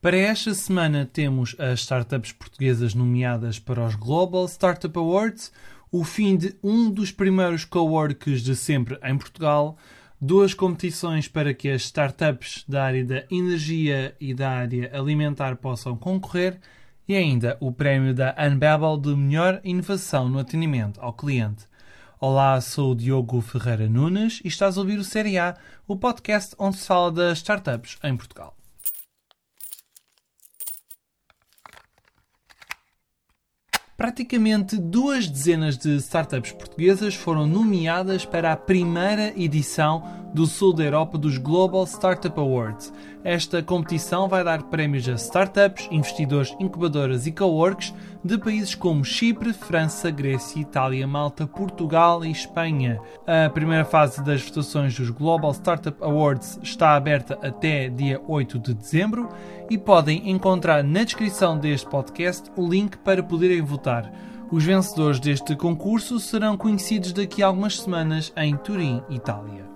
Para esta semana temos as startups portuguesas nomeadas para os Global Startup Awards, o fim de um dos primeiros coworks de sempre em Portugal, duas competições para que as startups da área da energia e da área alimentar possam concorrer e ainda o prémio da Unbabel de melhor inovação no atendimento ao cliente. Olá, sou o Diogo Ferreira Nunes e estás a ouvir o Série A, o podcast onde se fala das startups em Portugal. Praticamente duas dezenas de startups portuguesas foram nomeadas para a primeira edição do sul da Europa dos Global Startup Awards. Esta competição vai dar prémios a startups, investidores, incubadoras e coworks de países como Chipre, França, Grécia, Itália, Malta, Portugal e Espanha. A primeira fase das votações dos Global Startup Awards está aberta até dia 8 de dezembro e podem encontrar na descrição deste podcast o link para poderem votar. Os vencedores deste concurso serão conhecidos daqui a algumas semanas em Turim, Itália.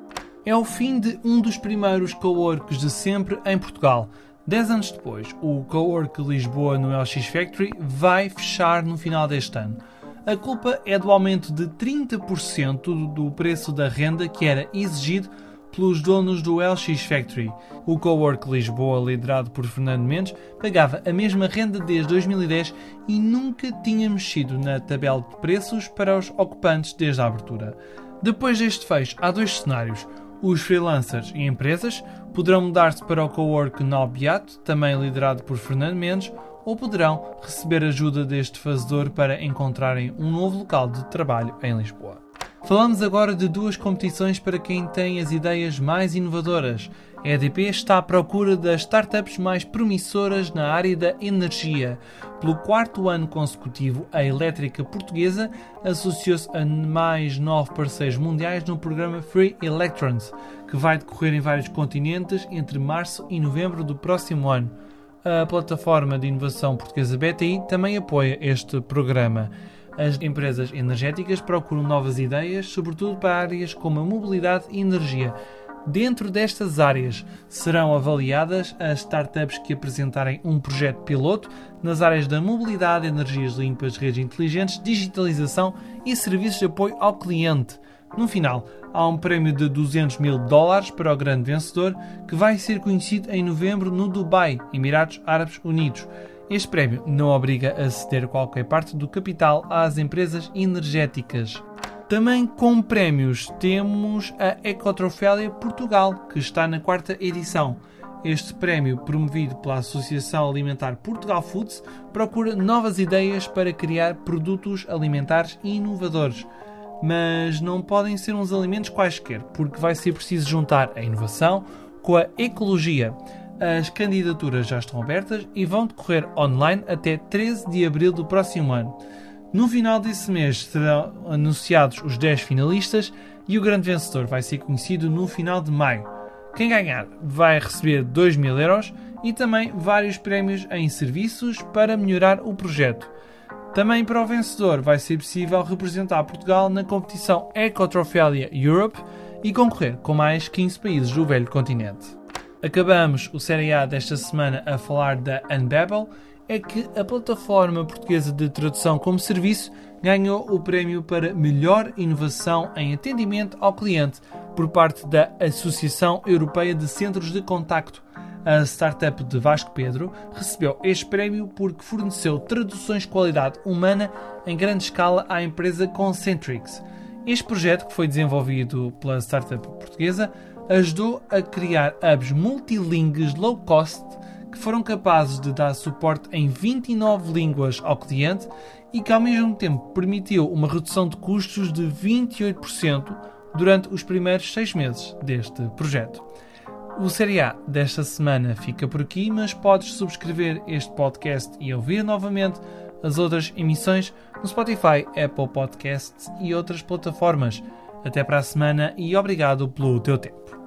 É o fim de um dos primeiros coworks de sempre em Portugal. Dez anos depois, o Cowork Lisboa no LX Factory vai fechar no final deste ano. A culpa é do aumento de 30% do preço da renda que era exigido pelos donos do LX Factory. O Cowork Lisboa, liderado por Fernando Mendes, pagava a mesma renda desde 2010 e nunca tinha mexido na tabela de preços para os ocupantes desde a abertura. Depois deste fecho, há dois cenários. Os freelancers e empresas poderão mudar-se para o cowork Nobiato, também liderado por Fernando Mendes, ou poderão receber ajuda deste fazedor para encontrarem um novo local de trabalho em Lisboa. Falamos agora de duas competições para quem tem as ideias mais inovadoras. A EDP está à procura das startups mais promissoras na área da energia. Pelo quarto ano consecutivo, a elétrica portuguesa associou-se a mais nove parceiros mundiais no programa Free Electrons, que vai decorrer em vários continentes entre março e novembro do próximo ano. A plataforma de inovação portuguesa BTI também apoia este programa. As empresas energéticas procuram novas ideias, sobretudo para áreas como a mobilidade e energia. Dentro destas áreas serão avaliadas as startups que apresentarem um projeto piloto nas áreas da mobilidade, energias limpas, redes inteligentes, digitalização e serviços de apoio ao cliente. No final, há um prémio de 200 mil dólares para o grande vencedor, que vai ser conhecido em novembro no Dubai, Emirados Árabes Unidos. Este prémio não obriga a ceder qualquer parte do capital às empresas energéticas. Também com prémios temos a Ecotrofélia Portugal, que está na quarta edição. Este prémio, promovido pela Associação Alimentar Portugal Foods, procura novas ideias para criar produtos alimentares inovadores. Mas não podem ser uns alimentos quaisquer, porque vai ser preciso juntar a inovação com a ecologia. As candidaturas já estão abertas e vão decorrer online até 13 de abril do próximo ano. No final desse mês serão anunciados os 10 finalistas e o grande vencedor vai ser conhecido no final de maio. Quem ganhar vai receber 2 mil euros e também vários prémios em serviços para melhorar o projeto. Também para o vencedor vai ser possível representar Portugal na competição Ecotrophalia Europe e concorrer com mais 15 países do velho continente. Acabamos o Série A desta semana a falar da Unbabel, é que a plataforma portuguesa de tradução como serviço ganhou o prémio para melhor inovação em atendimento ao cliente por parte da Associação Europeia de Centros de Contacto. A startup de Vasco Pedro recebeu este prémio porque forneceu traduções de qualidade humana em grande escala à empresa Concentrix. Este projeto, que foi desenvolvido pela startup portuguesa, ajudou a criar hubs multilingues low cost que foram capazes de dar suporte em 29 línguas ao cliente e que ao mesmo tempo permitiu uma redução de custos de 28% durante os primeiros seis meses deste projeto. O Série A desta semana fica por aqui, mas podes subscrever este podcast e ouvir novamente as outras emissões no Spotify, Apple Podcasts e outras plataformas. Até para a semana e obrigado pelo teu tempo.